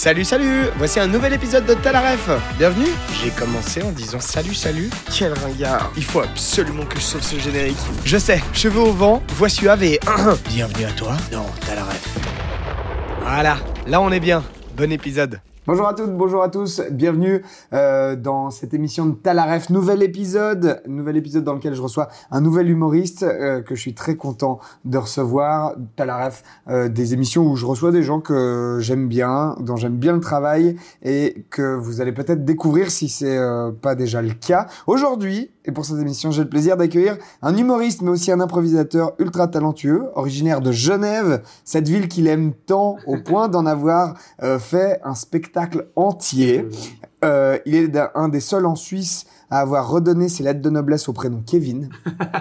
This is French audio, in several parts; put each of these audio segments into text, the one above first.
Salut, salut Voici un nouvel épisode de Talaref. Bienvenue J'ai commencé en disant salut, salut. Quel ringard Il faut absolument que je sauve ce générique. Je sais, cheveux au vent, voix suave et... Bienvenue à toi dans Talaref. Voilà, là on est bien. Bon épisode. Bonjour à toutes, bonjour à tous, bienvenue euh, dans cette émission de Talaref, nouvel épisode, nouvel épisode dans lequel je reçois un nouvel humoriste euh, que je suis très content de recevoir. Talaref, euh, des émissions où je reçois des gens que j'aime bien, dont j'aime bien le travail et que vous allez peut-être découvrir si c'est pas déjà le cas. Aujourd'hui, et pour cette émission, j'ai le plaisir d'accueillir un humoriste, mais aussi un improvisateur ultra talentueux, originaire de Genève, cette ville qu'il aime tant au point d'en avoir euh, fait un spectacle entier. Euh, il est un des seuls en Suisse à avoir redonné ses lettres de noblesse au prénom Kevin.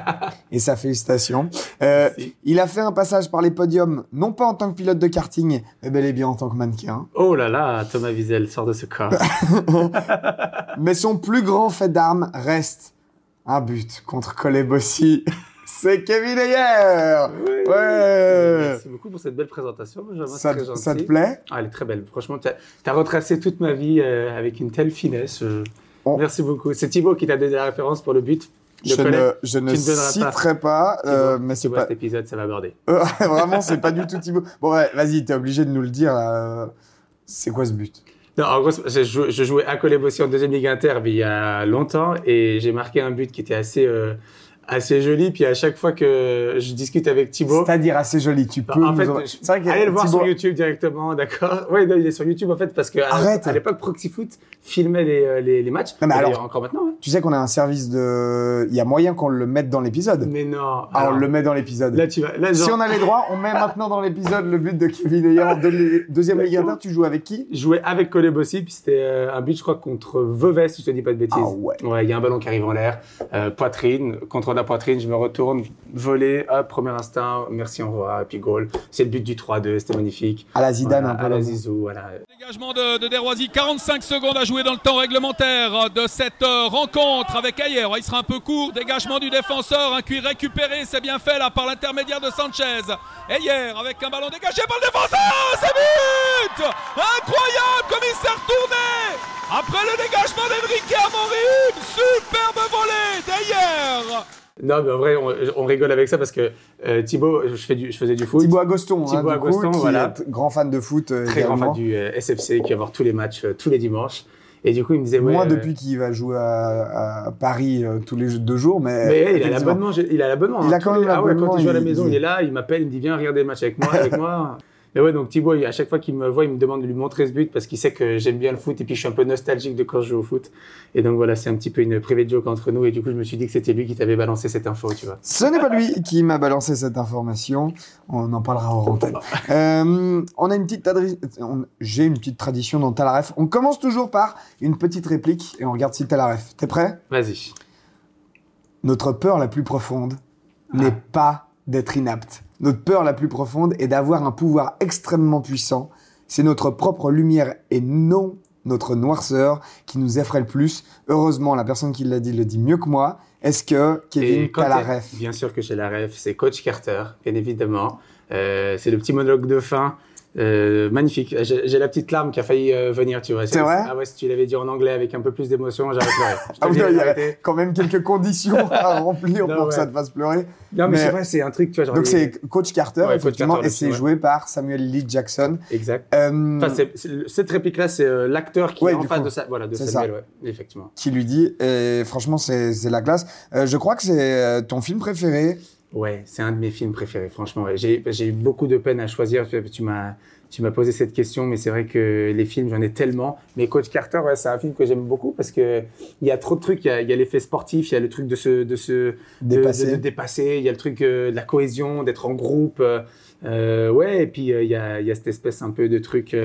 Et sa félicitation. Euh, il a fait un passage par les podiums, non pas en tant que pilote de karting, mais bel et bien en tant que mannequin. Oh là là, Thomas Wiesel sort de ce corps. Mais son plus grand fait d'armes reste un but contre Colebossi. C'est Kevin Ayer Ouais Merci beaucoup pour cette belle présentation. Ça, très ça te plaît? Ah, Elle est très belle. Franchement, tu as, retracé toute ma vie euh, avec une telle finesse. Je- Oh. Merci beaucoup. C'est Thibaut qui t'a donné la référence pour le but. Je collet. ne, je ne donneras pas. citerai pas, euh, mais c'est pas... cet épisode, ça va aborder. Euh, Vraiment, c'est pas du tout Thibaut. Bon, ouais, vas-y, t'es obligé de nous le dire. Euh, C'est quoi ce but? Non, en gros, je, jou- je jouais à Colebossi en deuxième ligue inter il y a longtemps et j'ai marqué un but qui était assez, euh, assez joli. Puis à chaque fois que je discute avec Thibaut, C'est-à-dire assez joli, tu peux en nous fait, en- je- allez le voir Thibaut- sur YouTube directement, d'accord? Oui, il est sur YouTube en fait parce que à, Arrête. à l'époque Proxyfoot filmait les, euh, les, les matchs. Non, mais alors- encore maintenant. hein. Tu sais qu'on a un service de... Il y a moyen qu'on le mette dans l'épisode. Mais non. Ah, alors, on le met dans l'épisode. Là, tu vas. Là, Si genre, on a les droits, on met maintenant dans l'épisode le but de Kevin deux- deuxième Ligue. Tu joues avec qui? Je jouais avec Colebossi, puis c'était euh, un but, je crois, contre Vevey, si je te dis pas de bêtises. Ah ouais. Ouais, il y a un ballon qui arrive en l'air, euh, poitrine, contre la poitrine, je me retourne, volé, hop, premier instinct, merci, au revoir, et puis goal. C'est le but du 3-2, c'était magnifique. À la Zidane, Voilà, un peu. à la. Zizou, voilà. Dégagement de, de Desroisiers, 45 secondes à jouer dans le temps réglementaire de cette euh, rencontre avec Ayer. Il sera un peu court, dégagement du défenseur, un cuir récupéré, c'est bien fait là par l'intermédiaire de Sanchez. Ayer avec un ballon dégagé par le défenseur, c'est but Incroyable comme il s'est retourné Après le dégagement d'Enrique Non, mais en vrai, on, on rigole avec ça parce que euh, Thibaut, je, fais du, je faisais du foot. Thibaut Agoston, hein, Thibaut coup, Agoston, qui voilà. est grand fan de foot euh, très grand fan du euh, SFC qui va voir tous les matchs euh, tous les dimanches. Et du coup, il me disait, ouais, Moi, depuis qu'il va jouer à, à Paris tous les deux jours, mais, Mais il a l'abonnement. Il a l'abonnement. Il hein, a quand même les- Ah ouais, quand l'abonnement, il joue à la il- maison, il- il est là, il m'appelle, il me dit viens regarder le match avec moi, avec moi. Mais ouais, donc Thibaut, à chaque fois qu'il me voit, il me demande de lui montrer ce but parce qu'il sait que j'aime bien le foot et puis je suis un peu nostalgique de quand je joue au foot. Et donc voilà, c'est un petit peu une private joke entre nous et du coup, je me suis dit que c'était lui qui t'avait balancé cette info, tu vois. Ce n'est pas lui qui m'a balancé cette information. On en parlera en antenne. Euh, on a une petite J'ai une petite tradition dans Talaref. On commence toujours par une petite réplique et on regarde si Talaref. T'es prêt? Vas-y. Notre peur la plus profonde n'est pas d'être inapte. Notre peur la plus profonde est d'avoir un pouvoir extrêmement puissant. C'est notre propre lumière et non notre noirceur qui nous effraie le plus. Heureusement, la personne qui l'a dit le dit mieux que moi. Est-ce que Kevin, t'as la ref? Bien sûr que j'ai la ref, c'est Coach Carter, bien évidemment. Euh, c'est le petit monologue de fin. Euh, magnifique. J'ai la petite larme qui a failli euh, venir, tu vois. C'est vrai Ah ouais, si tu l'avais dit en anglais avec un peu plus d'émotion, j'aurais pleuré. Je Ah oui, il y a quand même quelques conditions à remplir Non, pour que ça te fasse pleurer. Non, mais, Mais- c'est vrai, c'est un truc, tu vois. genre Donc les- c'est Coach Carter, Ouais, Coach effectivement, Carter, et c'est ouais. joué par Samuel Lee Jackson. Exact. Euh, Enfin, cette réplique-là, c'est euh, l'acteur qui est en face coup. de ça. Voilà, de Samuel, effectivement. qui lui dit, et franchement, c'est la classe. Je crois que c'est ton film préféré. Ouais, c'est un de mes films préférés, franchement. ouais. J'ai eu beaucoup de peine à choisir. Tu, m'as tu m'as posé cette question, mais c'est vrai que les films, j'en ai tellement. Mais Coach Carter, ouais, c'est un film que j'aime beaucoup parce que il y a trop de trucs. Il y a, il y a l'effet sportif, il y a le truc de se de se de- Dépassé. de, de dépasser. Il y a le truc euh, de la cohésion, d'être en groupe. euh, ouais, et puis euh, il y a il y a cette espèce un peu de truc.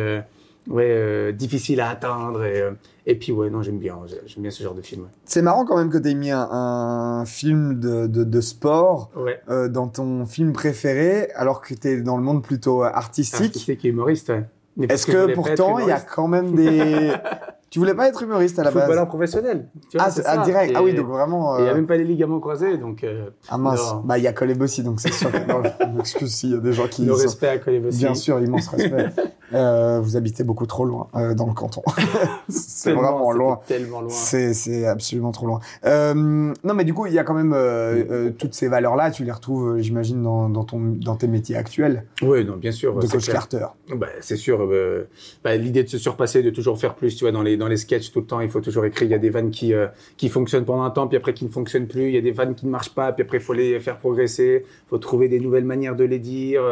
Euh, ouais, euh, difficile à atteindre. Et, euh, et puis, ouais, non, j'aime bien. J'aime bien ce genre de film. ouais. C'est marrant quand même que tu aies mis un, un film de, de, de sport Ouais. euh, dans ton film préféré, alors que tu es dans le monde plutôt euh, artistique. Artistique et humoriste, ouais. Est-ce que pourtant, il y a quand même des... tu voulais pas être humoriste à la base footballeur professionnel. Tu vois, Ah, ah, direct. Et- Ah oui, donc vraiment... Il n'y a euh, même pas les ligaments croisés, donc euh, Ah mince, bah il y a Coleb aussi, donc c'est sûr que... Non, je m'excuse s'il y a des gens qui... le sont- respect à Colebossi. Bien sûr, immense respect. Euh, vous habitez beaucoup trop loin euh, dans le canton. c'est vraiment loin. Tellement loin. C'est absolument trop loin. Euh, non, mais du coup, il y a quand même toutes ces valeurs-là. Tu les retrouves, j'imagine, dans, dans, ton, dans tes métiers actuels Oui, non, bien sûr. de coach clair. Carter. Bah, c'est sûr. bah, L'idée de se surpasser, de toujours faire plus, tu vois, dans les dans les sketchs tout le temps, il faut toujours écrire. Il y a des vannes qui qui fonctionnent pendant un temps, puis après qui ne fonctionnent plus. Il y a des vannes qui ne marchent pas, puis après il faut les faire progresser. Il faut trouver des nouvelles manières de les dire.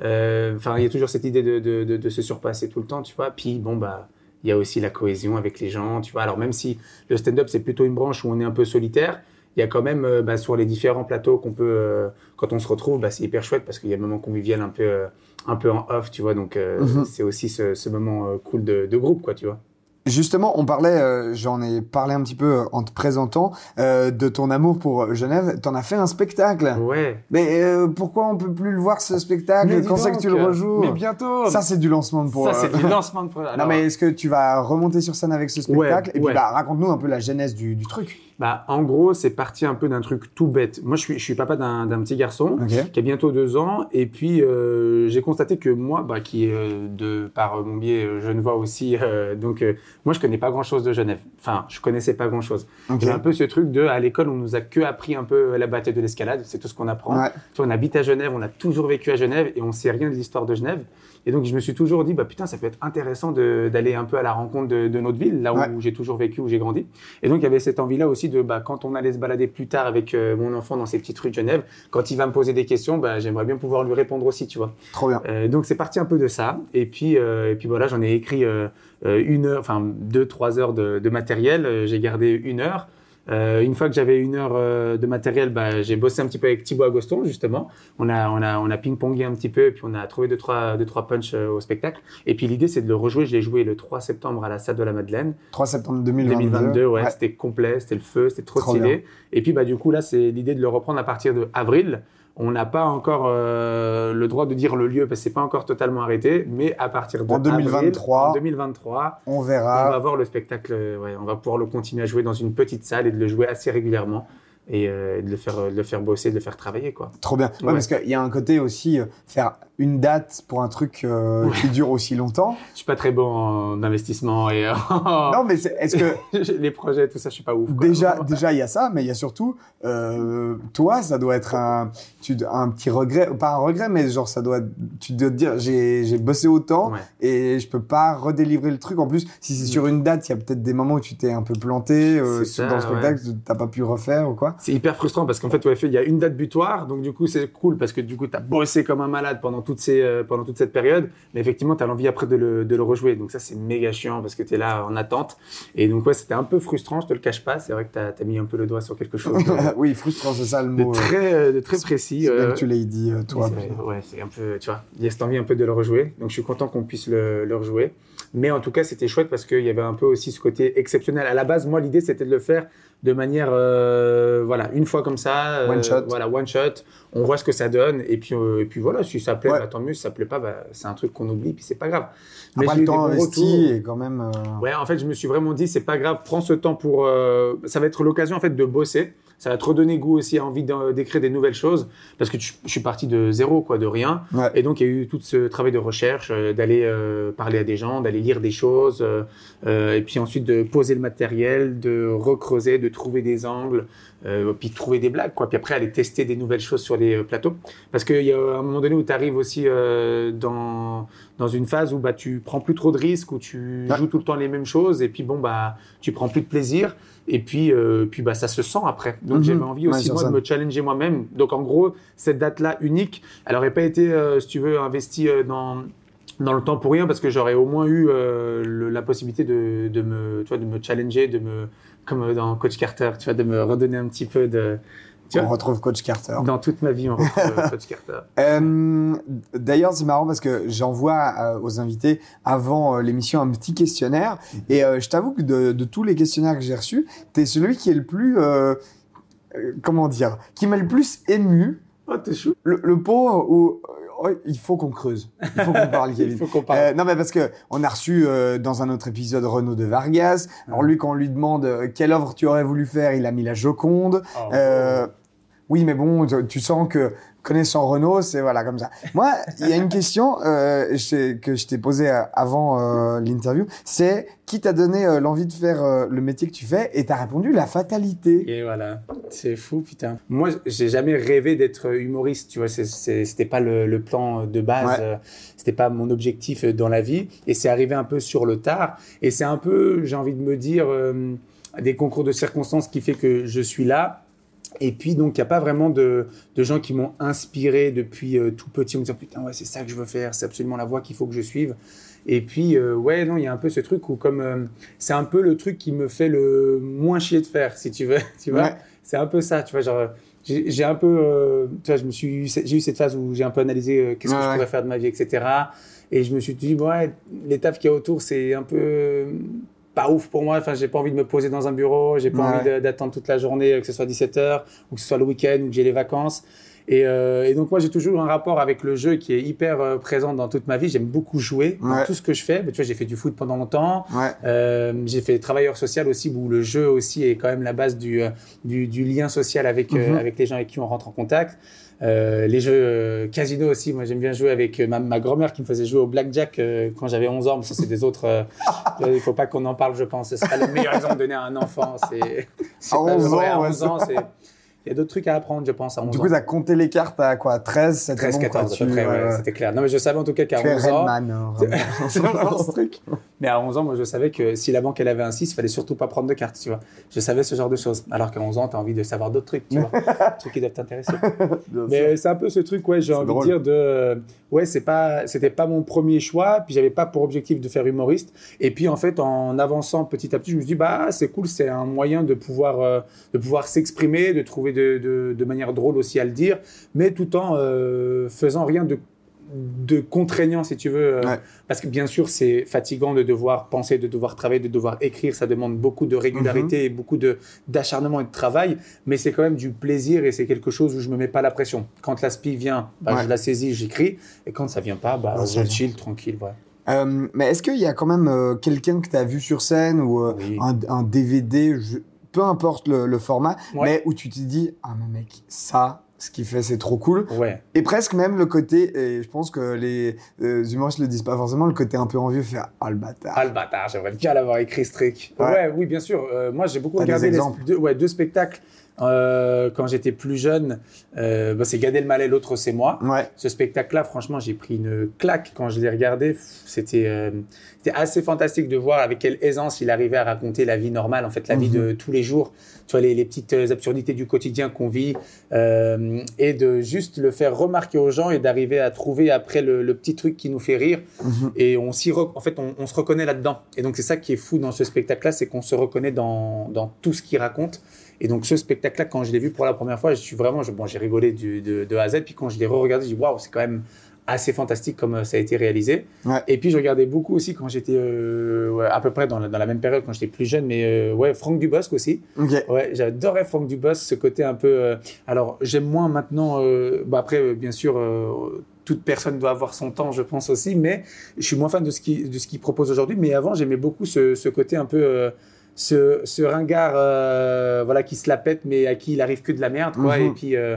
Enfin, il y a toujours cette idée de, de, de, de se surpasser tout le temps, tu vois. Puis bon bah. Il y a aussi la cohésion avec les gens, tu vois. Alors même si le stand-up c'est plutôt une branche où on est un peu solitaire, il y a quand même euh, bah, sur les différents plateaux qu'on peut, euh, quand on se retrouve, bah, c'est hyper chouette parce qu'il y a un moment convivial un peu, euh, un peu en off, tu vois. Donc euh, Mhm. c'est aussi ce, ce moment cool de, de groupe, quoi, tu vois. Justement, on parlait, euh, j'en ai parlé un petit peu euh, en te présentant, euh, de ton amour pour euh, Genève. T'en as fait un spectacle. Ouais. Mais euh, pourquoi on peut plus le voir ce spectacle? Quand c'est que tu le euh, rejoues? Mais bientôt. Ça, c'est du lancement de pour. Ça, c'est euh, du lancement de. Non, mais est-ce que tu vas remonter sur scène avec ce spectacle? Et puis, ouais. bah, raconte-nous un peu la genèse du, du truc. Bah, en gros, c'est parti un peu d'un truc tout bête. Moi, je suis, je suis papa d'un petit garçon. Qui a bientôt deux ans. Et puis, euh, j'ai constaté que moi, bah, qui euh, de par mon biais euh, genevois aussi, euh, donc moi, je connais pas grand-chose de Genève. Enfin, je connaissais pas grand-chose. Ok. J'ai un peu ce truc de, à l'école, on nous a que appris un peu la bataille de l'escalade, c'est tout ce qu'on apprend. Ouais. Vois, on habite à Genève, on a toujours vécu à Genève et on sait rien de l'histoire de Genève. Et donc, je me suis toujours dit, bah putain, ça peut être intéressant d'aller un peu à la rencontre de, de notre ville, là où Ouais. j'ai toujours vécu, où j'ai grandi. Et donc, il y avait cette envie-là aussi de, bah, quand on allait se balader plus tard avec euh, mon enfant dans ces petites rues de Genève, quand il va me poser des questions, bah, j'aimerais bien pouvoir lui répondre aussi, tu vois. Trop bien. Euh, donc, c'est parti un peu de ça. Et puis, euh, et puis voilà, j'en ai écrit euh, euh, une heure, enfin deux, trois heures de, de matériel. J'ai gardé une heure. Euh, une fois que j'avais une heure euh, de matériel, bah, j'ai bossé un petit peu avec Thibaut Agoston, justement. On a, on a, on a ping-pongé un petit peu, et puis on a trouvé deux, trois, deux, trois punchs euh, au spectacle. Et puis l'idée, c'est de le rejouer. Je l'ai joué le 3 septembre à la salle de la Madeleine. 3 septembre 2022. 2022, ouais, c'était complet, c'était le feu, c'était trop, Trop stylé. bien. Et puis bah du coup là, c'est l'idée de le reprendre à partir de avril. On n'a pas encore euh, le droit de dire le lieu parce que c'est pas encore totalement arrêté, mais à partir de En 2023. avril, en 2023, On on verra. va voir le spectacle. euh, Ouais, on va pouvoir le continuer à jouer dans une petite salle et de le jouer assez régulièrement et euh, de le faire, de le faire bosser, de le faire travailler quoi. Trop bien. Ouais, Ouais. parce qu'il y a un côté aussi, euh, faire une date pour un truc euh, qui dure aussi longtemps. Je suis pas très bon en investissement et euh, Non, mais est-ce que les projets, tout ça, je suis pas ouf. quoi. déjà, déjà il y a ça, mais il y a surtout, euh, toi, ça doit être un, tu, un petit regret, pas un regret, mais genre ça doit, tu dois te dire, j'ai, j'ai bossé autant Ouais. et je peux pas redélivrer le truc. En plus, si c'est sur une date, il y a peut-être des moments où tu t'es un peu planté euh, ça, dans le spectacle, t'as pas pu refaire ou quoi. C'est hyper frustrant parce qu'en fait, ouais, fait, il y a une date butoir, donc du coup, c'est cool parce que du coup, tu as bossé comme un malade pendant, toutes ces, euh, pendant toute cette période, mais effectivement, tu as l'envie après de le, de le rejouer. Donc ça, c'est méga chiant parce que tu es là en attente. Et donc, ouais, c'était un peu frustrant, je te le cache pas. C'est vrai que tu as, mis un peu le doigt sur quelque chose de, oui, frustrant, c'est ça le mot. euh, très, de très précis. euh, que tu l'as dit, euh, toi. ouais, c'est un peu, tu vois, il y a cette envie un peu de le rejouer. Donc, je suis content qu'on puisse le, le rejouer. Mais en tout cas, c'était chouette parce qu'il y avait un peu aussi ce côté exceptionnel. À la base, moi, l'idée, c'était de le faire de manière, euh, voilà, une fois comme ça. euh, One shot. Voilà, one shot. On voit ce que ça donne. Et puis, euh, et puis voilà, si ça plaît, Ouais. bah, tant mieux. Si ça plaît pas, bah, c'est un truc qu'on oublie. Puis c'est pas grave. Après, j'ai le temps investi est quand même. euh, Ouais, en fait, je me suis vraiment dit, c'est pas grave, prends ce temps pour. euh, ça va être l'occasion en fait de bosser. Ça va te redonner goût aussi, envie d'en- d'écrire des nouvelles choses, parce que je suis parti de zéro, quoi, de rien. Ouais. Et donc, il y a eu tout ce travail de recherche, euh, d'aller euh, parler à des gens, d'aller lire des choses, euh, euh, et puis ensuite de poser le matériel, de recreuser, de trouver des angles, euh, puis de trouver des blagues, quoi. Puis après, aller tester des nouvelles choses sur les plateaux. Parce qu'il y a un moment donné où tu arrives aussi euh, dans, dans une phase où bah, tu prends plus trop de risques, où tu Ouais. joues tout le temps les mêmes choses, et puis bon, bah, tu prends plus de plaisir. Et puis, euh, puis bah, ça se sent après. Donc Mhm. j'avais envie aussi sur moi ça. de me challenger moi-même. Donc en gros, cette date-là unique, elle aurait pas été, euh, si tu veux, investie euh, dans dans le temps pour rien parce que j'aurais au moins eu le- la possibilité de, de me tu vois de me challenger de me comme dans Coach Carter tu vois de me redonner un petit peu de On retrouve Coach Carter. dans toute ma vie on retrouve euh, Coach Carter Euh, D'ailleurs, c'est marrant parce que j'envoie euh, aux invités avant euh, l'émission un petit questionnaire et je t'avoue que de, de tous les questionnaires que j'ai reçus, t'es celui qui est le plus, comment dire, qui m'a le plus ému. oh t'es chou Le, le pauvre où il faut qu'on creuse, il faut qu'on parle, il Kevin. faut qu'on parle Euh, non, mais parce que on a reçu euh, dans un autre épisode Renaud de Vargas. Alors lui, quand on lui demande euh, quelle œuvre tu aurais voulu faire, il a mis la Joconde. Oh. Oui, mais bon, tu sens que connaissant Renault, c'est voilà comme ça. Moi, il y a une question euh, que je t'ai posée euh, avant euh, l'interview, c'est qui t'a donné euh, l'envie de faire le métier que tu fais Et t'as répondu la fatalité. Et voilà, c'est fou, putain. Moi, j'ai jamais rêvé d'être humoriste, tu vois. C'était pas le, le plan de base, Ouais. c'était pas mon objectif dans la vie. Et c'est arrivé un peu sur le tard. Et c'est un peu, j'ai envie de me dire, des concours de circonstances qui fait que je suis là. Et puis, donc, il n'y a pas vraiment de, de gens qui m'ont inspiré depuis euh, tout petit en me disant Putain, ouais, c'est ça que je veux faire, c'est absolument la voie qu'il faut que je suive. Et puis, euh, ouais, non, il y a un peu ce truc où, comme euh, c'est un peu le truc qui me fait le moins chier de faire, si tu veux. tu vois Ouais. C'est un peu ça, tu vois. Genre, j'ai un peu, tu vois, je me suis, j'ai eu cette phase où j'ai un peu analysé qu'est-ce que je ouais. pourrais faire de ma vie, etc. Et je me suis dit, ouais, l'étape qu'il y a autour, c'est un peu pas ouf pour moi. Enfin, j'ai pas envie de me poser dans un bureau, j'ai pas Ouais. envie d'attendre toute la journée, euh, que ce soit 17h ou que ce soit le week-end ou que j'ai les vacances. Et, euh, et donc moi j'ai toujours un rapport avec le jeu qui est hyper euh, présent dans toute ma vie. J'aime beaucoup jouer dans Ouais. tout ce que je fais. Mais tu vois, j'ai fait du foot pendant longtemps. Ouais. Euh, j'ai fait travailleur social aussi, où le jeu aussi est quand même la base du, euh, du, du lien social avec, euh, Mhm. avec les gens avec qui on rentre en contact. Euh, les jeux euh, casino aussi, moi j'aime bien jouer avec euh, ma, ma grand-mère qui me faisait jouer au blackjack quand j'avais 11 ans, mais ça c'est des autres. il faut pas qu'on en parle, je pense. Ce sera le meilleur exemple de donner à un enfant. C'est, c'est À pas 11 vrai, à ans, ouais, 11 ans, c'est. Il y a d'autres trucs à apprendre, je pense, à 11 Du ans. coup, t'as compté les cartes à quoi 13, c'était 13, bon, 14 quoi, à peu tu- près, ouais, ouais, ouais. c'était clair. Non, mais je savais en tout cas qu'à Tu es 11 ans. Redman, hein. C'est vraiment ce truc. Mais à 11 ans, moi, je savais que si la banque, elle avait un 6, il fallait surtout pas prendre de cartes, tu vois. Je savais ce genre de choses. Alors qu'à 11 ans, tu as envie de savoir d'autres trucs, tu vois. Des trucs qui doivent t'intéresser. Mais c'est un peu ce truc, ouais, j'ai envie drôle. de dire de. Ouais, c'est pas, c'était pas mon premier choix, puis j'avais pas pour objectif de faire humoriste. Et puis, en fait, en avançant petit à petit, je me suis dit, bah, c'est cool, c'est un moyen de pouvoir, euh, de pouvoir s'exprimer, de trouver de, de, de manière drôle aussi à le dire, mais tout en euh, faisant rien de de contraignant si tu veux euh, Ouais. parce que bien sûr c'est fatigant de devoir penser de devoir travailler de devoir écrire ça demande beaucoup de régularité et beaucoup de d'acharnement et de travail mais c'est quand même du plaisir et c'est quelque chose où je me mets pas la pression quand l'aspi vient bah, Ouais. je la saisis j'écris et quand ça vient pas bah Ouais, je chill tranquille ouais. Euh, mais est-ce qu'il y a quand même euh, quelqu'un que tu as vu sur scène ou euh, Oui. un, un DVD, je- peu importe le, le format, Ouais. mais où tu te dis, ah mais mec, ça, ce qu'il fait, c'est trop cool. ouais Et presque même le côté, et je pense que les euh, humoristes le disent pas forcément, le côté un peu envieux, faire, ah le bâtard. Ah le bâtard, j'aimerais bien l'avoir écrit ce truc. Ouais. Ouais, oui, bien sûr. Euh, moi, j'ai beaucoup regardé les deux, ouais, deux spectacles euh, quand j'étais plus jeune. Euh, bah, c'est Gad Elmaleh, l'autre c'est moi. Ouais, Ce spectacle-là, franchement, j'ai pris une claque quand je l'ai regardé. C'était c'était assez fantastique de voir avec quelle aisance il arrivait à raconter la vie normale, en fait, la vie de tous les jours. Tu vois, les, les petites euh, absurdités du quotidien qu'on vit euh, et de juste le faire remarquer aux gens et d'arriver à trouver après le, le petit truc qui nous fait rire. Mhm. Et on s'y en fait, on, on se reconnaît là-dedans. Et donc, c'est ça qui est fou dans ce spectacle-là, c'est qu'on se reconnaît dans, dans tout ce qu'il raconte. Et donc, ce spectacle-là, quand je l'ai vu pour la première fois, je suis vraiment, je- bon, j'ai rigolé du- de, de A à Z. Puis quand je l'ai re-regardé, j'ai dit, waouh, c'est quand même assez fantastique comme euh, ça a été réalisé. Ouais. Et puis, je regardais beaucoup aussi quand j'étais euh, ouais, à peu près dans la, dans la même période, quand j'étais plus jeune, mais euh, ouais, Franck Dubosc aussi. Ouais, j'adorais Franck Dubosc, ce côté un peu. euh, alors, j'aime moins maintenant. bah après, bien sûr, toute personne doit avoir son temps, je pense aussi, mais je suis moins fan de ce qu'il de ce qu'il propose aujourd'hui. Mais avant, j'aimais beaucoup ce, ce côté un peu. euh, ce, ce ringard euh, voilà, qui se la pète, mais à qui il arrive que de la merde, quoi. Mhm. Et puis. euh,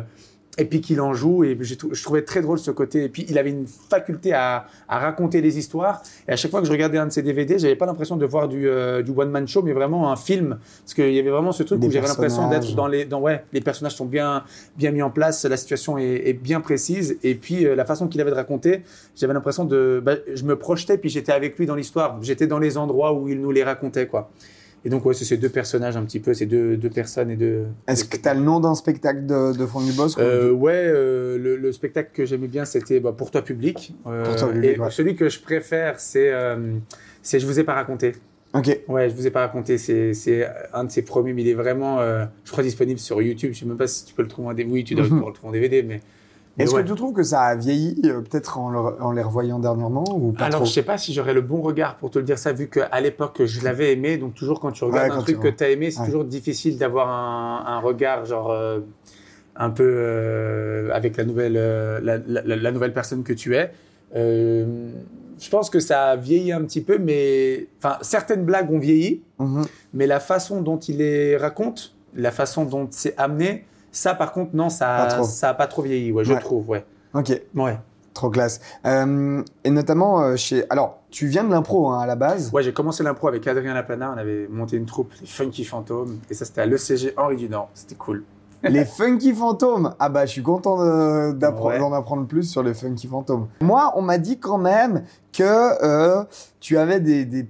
et puis qu'il en joue, et je trouvais très drôle ce côté. Et puis il avait une faculté à, à raconter les histoires. Et à chaque fois que je regardais un de ses DVD, j'avais pas l'impression de voir du, euh, du one man show, mais vraiment un film, parce qu'il y avait vraiment ce truc Des où j'avais l'impression d'être dans les, dans ouais, les personnages sont bien, bien mis en place, la situation est, est bien précise, et puis euh, la façon qu'il avait de raconter, j'avais l'impression de, bah, je me projetais, puis j'étais avec lui dans l'histoire, j'étais dans les endroits où il nous les racontait, quoi. Et donc ouais, c'est ces deux personnages un petit peu, ces deux, deux personnes et deux. Est-ce que tu as le nom d'un spectacle de, de Franck Dubosc ou- Euh, ouais, euh, le, le spectacle que j'aimais bien, c'était bah, Pour toi public. Euh, Pour toi public, et ouais. celui que je préfère, c'est euh, c'est Je vous ai pas raconté. Ok. Ouais, je vous ai pas raconté. C'est un de ses premiers, mais il est vraiment, je crois, disponible sur YouTube. Je sais même pas si tu peux le trouver en DVD. Oui, tu dois le trouver en DVD, mais. Est-ce ouais. que tu trouves que ça a vieilli, euh, peut-être en, le- en les revoyant dernièrement ou pas Alors, trop je sais pas si j'aurais le bon regard pour te le dire ça, vu qu'à l'époque, je l'avais aimé. Donc, toujours quand tu regardes Ouais, un truc que tu as aimé, c'est Ouais. toujours difficile d'avoir un, un regard, genre, euh, un peu euh, avec la nouvelle, la, la- la nouvelle personne que tu es. Je pense que ça a vieilli un petit peu, mais. Enfin, certaines blagues ont vieilli, Mhm. mais la façon dont il les raconte, la façon dont c'est amené, Ça, par contre, non, ça, trop. ça a pas trop vieilli, ouais, je Ouais. trouve, ouais. Ok, Ouais. trop classe. Euh, et notamment euh, chez. Alors, tu viens de l'impro hein, à la base. Ouais, j'ai commencé l'impro avec Adrien Laplana. On avait monté une troupe, les Funky Fantômes. Et ça, c'était à l'ECG Henri Dunant. C'était cool. Les Funky Fantômes. Ah bah, je suis content de- d'appre- Ouais. d'en apprendre plus sur les Funky Fantômes. Moi, on m'a dit quand même que euh, tu avais des, des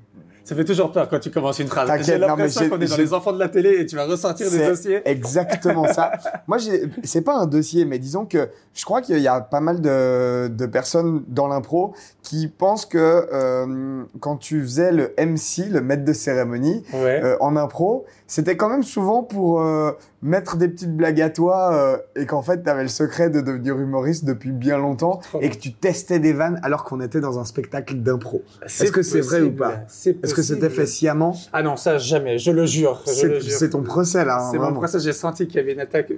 Ça fait toujours peur quand tu commences une phrase. J'ai l'impression qu'on est dans les enfants de la télé et tu vas ressortir des dossiers. exactement ça. Moi, c'est pas un dossier, mais disons que je crois qu'il y a pas mal de, de personnes dans l'impro qui pensent que euh, quand tu faisais le MC, le maître de cérémonie, Ouais. euh, en impro, c'était quand même souvent pour euh, mettre des petites blagues à toi euh, et qu'en fait, tu avais le secret de devenir humoriste depuis bien longtemps et que tu testais des vannes alors qu'on était dans un spectacle d'impro. Est-ce que c'est vrai ou pas Est-ce que c'était fait sciemment Ah non, ça jamais, je le jure. C'est ton procès là. hein, C'est mon procès, j'ai senti qu'il y avait une attaque.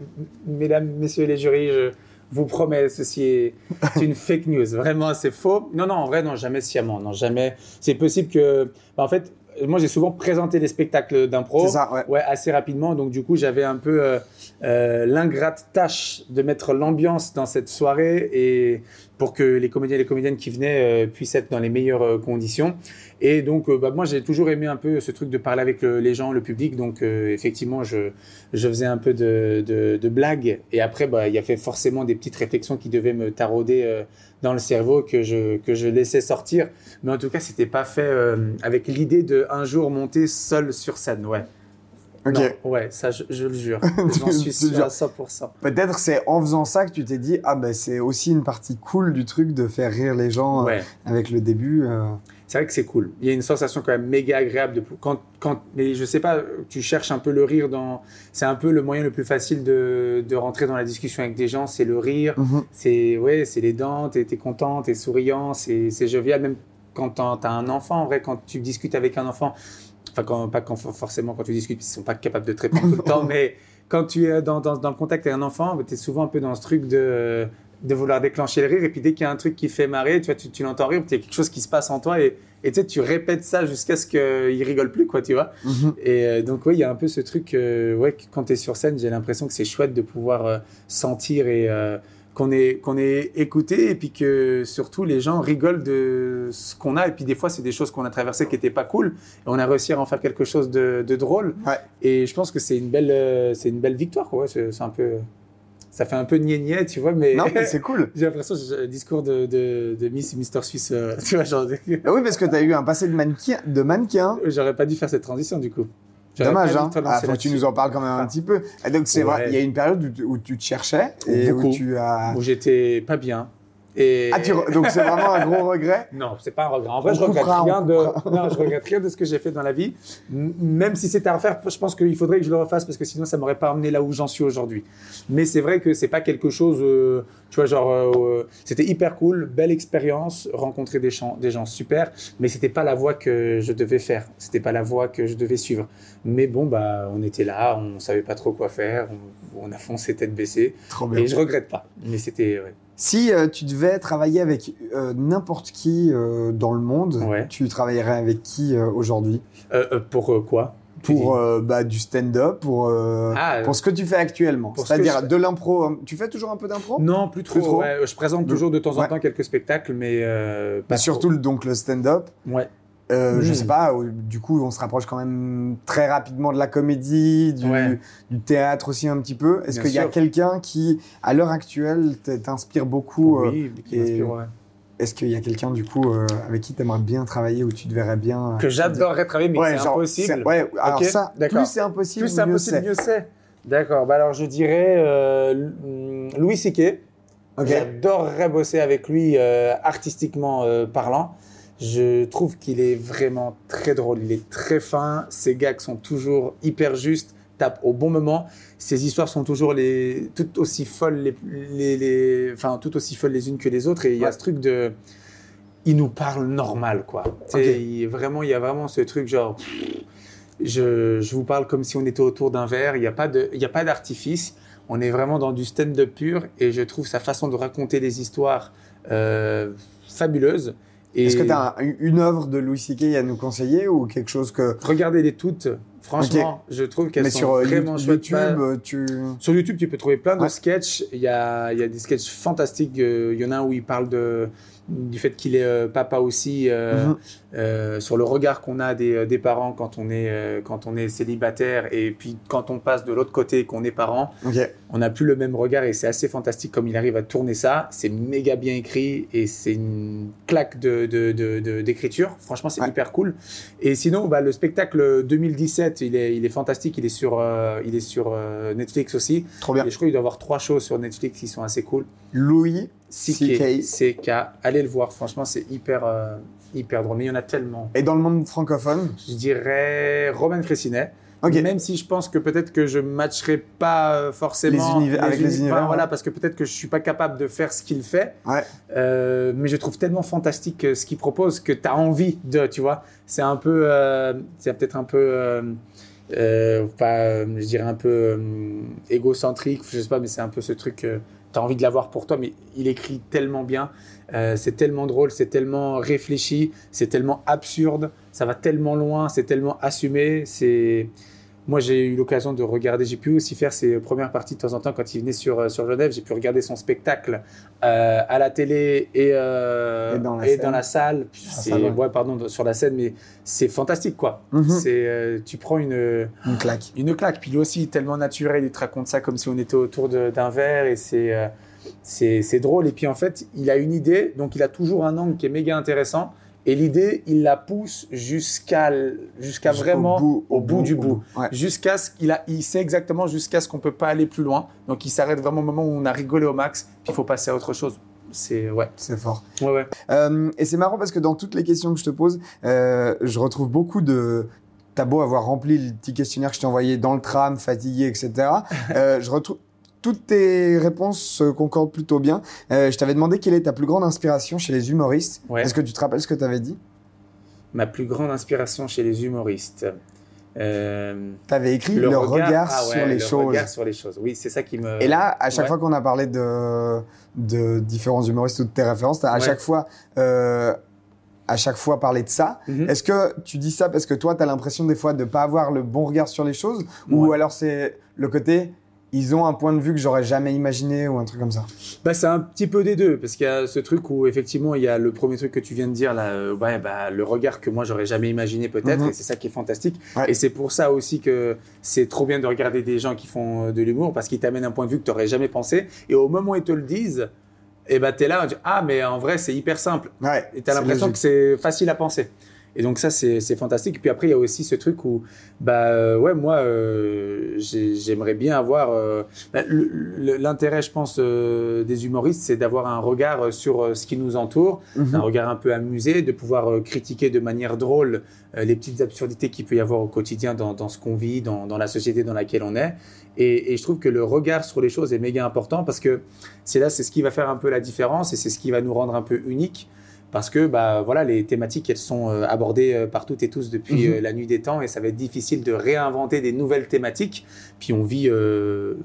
Mesdames, messieurs les jurys, je vous promets, ceci est une fake news. Vraiment, c'est faux. Non, non, en vrai, non, jamais sciemment. Non, jamais. C'est possible que. bah, en fait, moi, j'ai souvent présenté des spectacles d'impro. C'est ça, ouais. Ouais, assez rapidement. Donc, du coup, j'avais un peu euh, euh, l'ingrate tâche de mettre l'ambiance dans cette soirée et pour que les comédiens et les comédiennes qui venaient euh, puissent être dans les meilleures euh, conditions. Et donc, euh, bah, moi, j'ai toujours aimé un peu ce truc de parler avec le- les gens, le public. Donc, effectivement, je, faisais un peu de, blagues. Et après, bah, il y avait forcément des petites réflexions qui devaient me tarauder dans le cerveau que je, que je laissais sortir. Mais en tout cas, c'était pas fait avec l'idée de un jour monter seul sur scène. Ouais. Ok. Non, ouais, ça, je, je le jure. J'en suis sûr à 100%. Peut-être c'est en faisant ça que tu t'es dit ah ben c'est aussi une partie cool du truc de faire rire les gens euh, Ouais. avec le début. euh. C'est vrai que c'est cool. Il y a une sensation quand même méga agréable de quand quand mais je sais pas, tu cherches un peu le rire dans c'est un peu le moyen le plus facile de, de rentrer dans la discussion avec des gens, c'est le rire, Mhm. c'est ouais, c'est les dents, t'es es content, t'es souriant, c'est jovial même quand t'as un enfant en vrai quand tu discutes avec un enfant enfin quand, pas quand, forcément quand tu discutes parce qu'ils sont pas capables de te répondre tout le temps mais quand tu es dans, dans, dans le contact avec un enfant tu es souvent un peu dans ce truc de de vouloir déclencher le rire et puis dès qu'il y a un truc qui fait marrer tu vois tu, tu l'entends rire il y a quelque chose qui se passe en toi et et tu sais, tu répètes ça jusqu'à ce qu'il rigole plus quoi tu vois Mhm. et euh, donc, oui, il y a un peu ce truc, euh, ouais, quand tu es sur scène, j'ai l'impression que c'est chouette de pouvoir euh, sentir et euh, qu'on est, qu'on est écouté et puis que surtout les gens rigolent de ce qu'on a. Et puis des fois, c'est des choses qu'on a traversées qui n'étaient pas cool et on a réussi à en faire quelque chose de, de drôle. Ouais. Et je pense que c'est une belle, euh, c'est une belle victoire, quoi. Ouais, c'est un peu, ça fait un peu niais tu vois, mais. Non mais c'est cool. J'ai l'impression que j'ai un discours de, de, de Miss et Mister Suisse, euh, tu vois, genre, Ah oui parce que t'as eu un passé de mannequin, de mannequin. j'aurais pas dû faire cette transition du coup. Dommage hein. Ah, faut que tu nous en parles quand même un petit peu. Et donc c'est vrai, il y a une période où tu, où tu te cherchais et Beaucoup. où tu as. où j'étais pas bien. Et... Ah tu re- donc c'est vraiment un gros regret? Non, c'est pas un regret. En vrai, On je regrette coupera, rien de. Non, je regrette rien de ce que j'ai fait dans la vie. Même si c'était à refaire, je pense qu'il faudrait que je le refasse parce que sinon, ça m'aurait pas amené là où j'en suis aujourd'hui. Mais c'est vrai que c'est pas quelque chose. euh, tu vois, genre, euh, c'était hyper cool, belle expérience, rencontrer des gens, des gens super. Mais c'était pas la voie que je devais faire. C'était pas la voie que je devais suivre. Mais bon, bah, on était là, on savait pas trop quoi faire, on, on a foncé tête baissée. Trop bien. Et je regrette pas. Mais c'était. ouais. Si euh, tu devais travailler avec euh, n'importe qui euh, dans le monde, Ouais. tu travaillerais avec qui aujourd'hui? Pour quoi? Pour bah, du stand-up, pour, Ah, pour ce que tu fais actuellement. C'est-à-dire de l'impro. hein. Tu fais toujours un peu d'impro? Non, plus trop. Plus trop ouais. Je présente De- toujours de temps en ouais. temps quelques spectacles, mais pas Surtout trop. donc le stand-up. Ouais. Euh, Je sais pas, euh, du coup, on se rapproche quand même très rapidement de la comédie, du, Ouais. du théâtre aussi un petit peu. Est-ce qu'il y a quelqu'un qui, à l'heure actuelle, t'inspire beaucoup euh, oui, qui et- m'inspire, ouais. Est-ce qu'il y a quelqu'un, du coup, euh, avec qui t'aimerais bien travailler ou tu te verrais bien euh, Que j'adorerais travailler, mais Ouais, c'est impossible. Ouais, alors Ok, ça, plus c'est impossible, Plus impossible, mieux c'est. D'accord. Bah alors je dirais euh, Louis C.K. Ok. J'adorerais bosser avec lui euh, artistiquement euh, parlant. Je trouve qu'il est vraiment très drôle. Il est très fin. Ses gags sont toujours hyper justes, tape au bon moment. Ses histoires sont toujours les, toutes aussi folles, les, les, les- enfin, toutes aussi folles les unes que les autres. Et il y a ce truc de. Il nous parle normal, quoi. Tu sais, Ok. il- vraiment, il y a vraiment ce truc genre. Je, je vous parle comme si on était autour d'un verre. Il n'y a pas de, il y a pas d'artifice. On est vraiment dans du stand-up pur et je trouve sa façon de raconter des histoires euh, fabuleuse. Est-ce que tu as une œuvre de Louis C.K. à nous conseiller ou quelque chose que. regardez-les toutes Franchement, je trouve qu'elles sont sur euh, vraiment chouettes. YouTube, Pas- euh, tu. Sur YouTube, tu peux trouver plein de sketchs. Il y a, il y a des sketchs fantastiques. Euh, Il y en a un où il parle de, du fait qu'il est euh, papa aussi, euh, Mhm. Euh, sur le regard qu'on a des, euh, des parents quand on, est, euh, quand on est célibataire et puis quand on passe de l'autre côté et qu'on est parent, on n'a plus le même regard et c'est assez fantastique comme il arrive à tourner ça. C'est méga bien écrit et c'est une claque de, de- de- de- d'écriture. Franchement, c'est Ouais. hyper cool. Et sinon, bah, le spectacle 2017, il est, il est fantastique. Il est sur, euh, il est sur Netflix aussi. Trop bien. Et je crois qu'il doit y avoir trois choses sur Netflix qui sont assez cool. Louis CK. CK, allez le voir. Franchement, c'est hyper, euh, hyper drôle. Mais il y en a tellement. Et dans le monde francophone. Je dirais Roman Frécinet. Ok. Même si je pense que peut-être que je matcherai pas euh, forcément Les univers- avec les uni- univers, enfin, voilà, parce que peut-être que je suis pas capable de faire ce qu'il fait. Ouais. Euh, mais je trouve tellement fantastique euh, ce qu'il propose que tu as envie de, tu vois. C'est un peu, euh, c'est peut-être un peu, euh, euh, pas, euh, je dirais un peu euh, égocentrique, je sais pas, mais c'est un peu ce truc. que tu as envie de l'avoir pour toi, mais il écrit tellement bien. Euh, c'est tellement drôle, c'est tellement réfléchi, c'est tellement absurde, ça va tellement loin, c'est tellement assumé. C'est moi j'ai eu l'occasion de regarder, j'ai pu aussi faire ses premières parties de temps en temps quand il venait sur euh, sur Genève. J'ai pu regarder son spectacle euh, à la télé et, euh, Et dans la et scène. dans la salle. Ah, c'est- ouais, pardon, sur la scène, mais c'est fantastique quoi. Mhm. C'est tu prends une Une claque. une claque. Puis lui aussi, tellement naturel, il te raconte ça comme si on était autour d'un verre et c'est c'est drôle. Et puis en fait, il a une idée, donc il a toujours un angle qui est méga intéressant. Et l'idée, il la pousse jusqu'à jusqu'à vraiment bout, au bout du bout. Ouais. Jusqu'à ce qu'il a, il sait exactement jusqu'à ce qu'on peut pas aller plus loin. Donc il s'arrête vraiment au moment où on a rigolé au max, puis il faut passer à autre chose. C'est ouais, C'est fort. ouais, ouais. Euh, et c'est marrant parce que dans toutes les questions que je te pose, euh, je retrouve beaucoup de. T'as beau avoir rempli le petit questionnaire que je t'ai envoyé dans le tram, fatigué, etc. euh, je retrouve. Toutes tes réponses se concordent plutôt bien. Euh, je t'avais demandé quelle est ta plus grande inspiration chez les humoristes. Ouais. Est-ce que tu te rappelles ce que tu avais dit? Ma plus grande inspiration chez les humoristes. Euh, Tu avais écrit le, regard, ah ouais, sur les le choses. regard sur les choses. Oui, c'est ça qui me. Et là, à chaque Ouais. fois qu'on a parlé de, de différents humoristes ou de tes références, t'as à chaque fois, euh, à chaque fois parlé de ça. Mhm. Est-ce que tu dis ça parce que toi, tu as l'impression des fois de pas avoir le bon regard sur les choses? Ou alors c'est le côté, ils ont un point de vue que j'aurais jamais imaginé ou un truc comme ça Bah, c'est un petit peu des deux, parce qu'il y a ce truc où effectivement il y a le premier truc que tu viens de dire là, euh, ouais, bah, le regard que moi j'aurais jamais imaginé peut-être, Mhm. et c'est ça qui est fantastique. Ouais. Et c'est pour ça aussi que c'est trop bien de regarder des gens qui font euh, de l'humour, parce qu'ils t'amènent un point de vue que tu n'aurais jamais pensé, et au moment où ils te le disent, et bah t'es là, on dit, ah mais en vrai c'est hyper simple, Ouais. et t'as c'est l'impression que c'est facile à penser. Et donc ça, c'est fantastique. Puis après, il y a aussi ce truc où, bah euh, ouais, moi, euh, j'ai- j'aimerais bien avoir... euh, bah, L'intérêt, je pense, euh, des humoristes, c'est d'avoir un regard sur ce qui nous entoure, Mhm. un regard un peu amusé, de pouvoir critiquer de manière drôle les petites absurdités qu'il peut y avoir au quotidien dans, dans ce qu'on vit, dans, dans la société dans laquelle on est. Et, et je trouve que le regard sur les choses est méga important parce que c'est là, c'est ce qui va faire un peu la différence et c'est ce qui va nous rendre un peu unique. Parce que bah, voilà, les thématiques, elles sont euh, abordées euh, par toutes et tous depuis Mhm. euh, la nuit des temps et ça va être difficile de réinventer des nouvelles thématiques. Puis on vit, euh,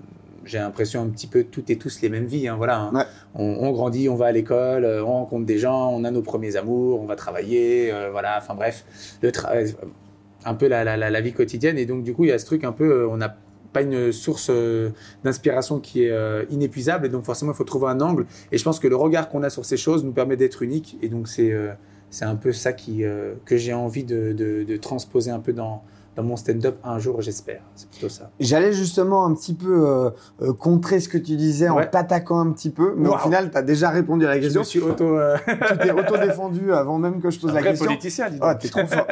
j'ai l'impression, un petit peu toutes et tous les mêmes vies. hein, voilà, hein. Ouais. on, on grandit, on va à l'école, on rencontre des gens, on a nos premiers amours, on va travailler, euh, voilà, enfin bref, le un peu la, la, la, la vie quotidienne. Et donc, du coup, il y a ce truc un peu, on n'a pas une source euh, d'inspiration qui est euh, inépuisable. Et donc, forcément, il faut trouver un angle. Et je pense que le regard qu'on a sur ces choses nous permet d'être unique. Et donc, c'est euh, un peu ça qui, que j'ai envie de, de transposer un peu dans, dans mon stand-up un jour, j'espère. C'est plutôt ça. J'allais justement un petit peu euh, euh, contrer ce que tu disais en t'attaquant un petit peu, mais au final, tu as déjà répondu à la Je question. me suis auto... euh, tu t'es auto-défendu avant même que je pose un la question. politicien, dis donc. Ah, t'es trop fort.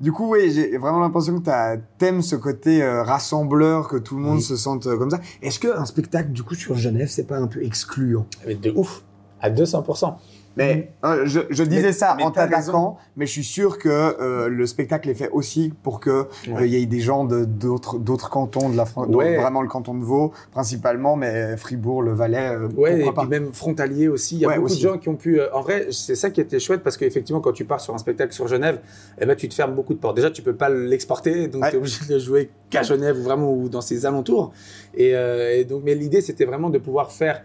Du coup, oui, j'ai vraiment l'impression que t'as- t'aimes ce côté rassembleur, que tout le monde Oui. se sente comme ça. Est-ce qu'un spectacle, du coup, sur Genève, c'est pas un peu excluant? Mais de ouf, à 200%. Mais euh, je, je disais Mais- ça mais en t'attaquant, mais je suis sûr que euh, le spectacle est fait aussi pour que euh, il Ouais. y ait des gens de d'autres cantons de la France, Ouais. vraiment le canton de Vaud principalement, mais Fribourg, le Valais, euh, Ouais, et puis même frontalier aussi. Il y a Ouais, beaucoup aussi. de gens qui ont pu. euh, en vrai, c'est ça qui était chouette parce qu'effectivement, quand tu pars sur un spectacle sur Genève, eh ben, tu te fermes beaucoup de portes. Déjà, tu peux pas l'exporter, donc tu es obligé de jouer qu'à Genève ou vraiment ou dans ses alentours. Et, euh, et donc, mais l'idée, c'était vraiment de pouvoir faire.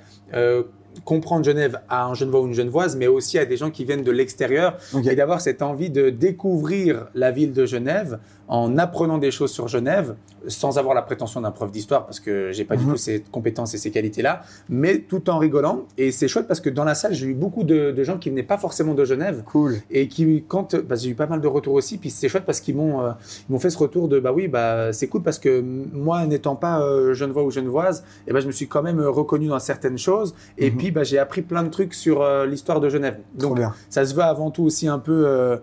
Comprendre Genève à un Genevois ou une Genevoise, mais aussi à des gens qui viennent de l'extérieur et d'avoir cette envie de découvrir la ville de Genève en apprenant des choses sur Genève, sans avoir la prétention d'un prof d'histoire, parce que j'ai pas du Mhm. tout ces compétences et ces qualités-là, mais tout en rigolant. Et c'est chouette parce que dans la salle, j'ai eu beaucoup de, de gens qui venaient pas forcément de Genève Cool. et qui quand bah, j'ai eu pas mal de retours aussi puis c'est chouette parce qu'ils m'ont euh, m'ont fait ce retour de bah oui bah c'est cool parce que moi n'étant pas euh, genevois ou genevoise et ben je me suis quand même euh, reconnu dans certaines choses et Mhm. puis bah, j'ai appris plein de trucs sur euh, l'histoire de Genève Trop donc bien. ça se veut avant tout aussi un peu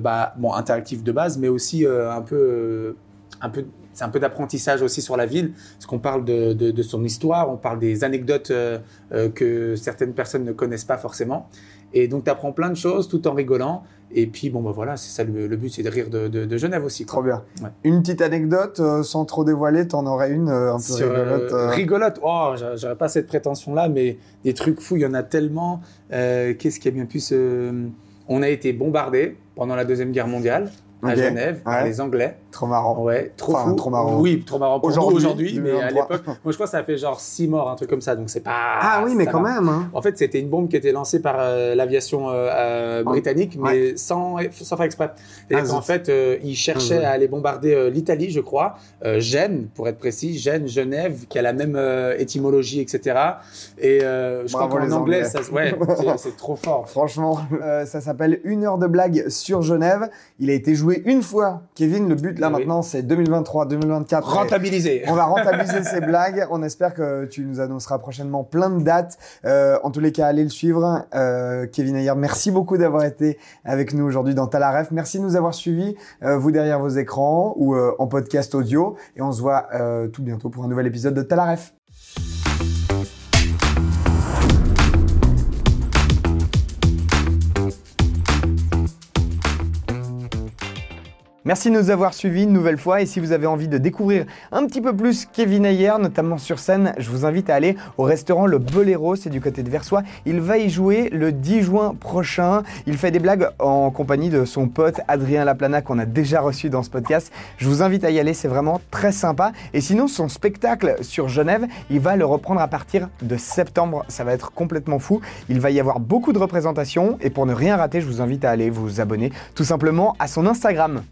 bah, bon interactif de base mais aussi un peu euh, un peu c'est un peu d'apprentissage aussi sur la ville, parce qu'on parle de, de- de son histoire, on parle des anecdotes euh, euh, que certaines personnes ne connaissent pas forcément. Et donc, tu apprends plein de choses tout en rigolant. Et puis, bon, bah voilà, c'est ça le, le but, c'est de rire de, Genève aussi. quoi. Trop bien. Ouais. Une petite anecdote, euh, sans trop dévoiler, t'en aurais une un peu Sur, rigolote. rigolote. Oh, j'a- j'aurais pas cette prétention-là, mais des trucs fous, il y en a tellement. Qu'est-ce qui a bien pu se. On a été bombardé pendant la Deuxième Guerre mondiale à. Genève par les Anglais. Trop marrant. Ouais, trop Enfin, fou. trop marrant. Oui, trop marrant pour Aujourd'hui, aujourd'hui, mais à 2023. l'époque, moi je crois que ça a fait genre 6 morts, un truc comme ça, donc c'est pas. Ah oui, mais quand va. même. Hein. En fait, c'était une bombe qui était lancée par euh, l'aviation euh, euh, britannique, mais sans, sans faire exprès. C'est-à-dire Ah, qu'en zut. fait, euh, ils cherchaient Ah, à aller bombarder l'Italie, je crois, Gênes, pour être précis, Gênes, Genève, qui a la même étymologie, etc. Et je Bravo crois qu'en les anglais, Anglais. ça, ouais, c'est- trop fort. Franchement, ça s'appelle Une heure de blague sur Genève. Il a été joué une fois. Kevin, le but là Oui. maintenant, c'est 2023, 2024. Rentabilisé. On va rentabiliser ces blagues. On espère que tu nous annonceras prochainement plein de dates. Euh, en tous les cas, allez le suivre. Euh, Kevin Ayer, merci beaucoup d'avoir été avec nous aujourd'hui dans Talaref. Merci de nous avoir suivis, euh, vous derrière vos écrans ou euh, en podcast audio. Et on se voit euh, tout bientôt pour un nouvel épisode de Talaref. Merci de nous avoir suivis une nouvelle fois et si vous avez envie de découvrir un petit peu plus Kevin Ayer, notamment sur scène, je vous invite à aller au restaurant Le Boléro, c'est du côté de Versoix. Il va y jouer le 10 juin prochain. Il fait des blagues en compagnie de son pote Adrien Laplana qu'on a déjà reçu dans ce podcast. Je vous invite à y aller, c'est vraiment très sympa. Et sinon, son spectacle sur Genève, il va le reprendre à partir de septembre. Ça va être complètement fou. Il va y avoir beaucoup de représentations et pour ne rien rater, je vous invite à aller vous abonner tout simplement à son Instagram.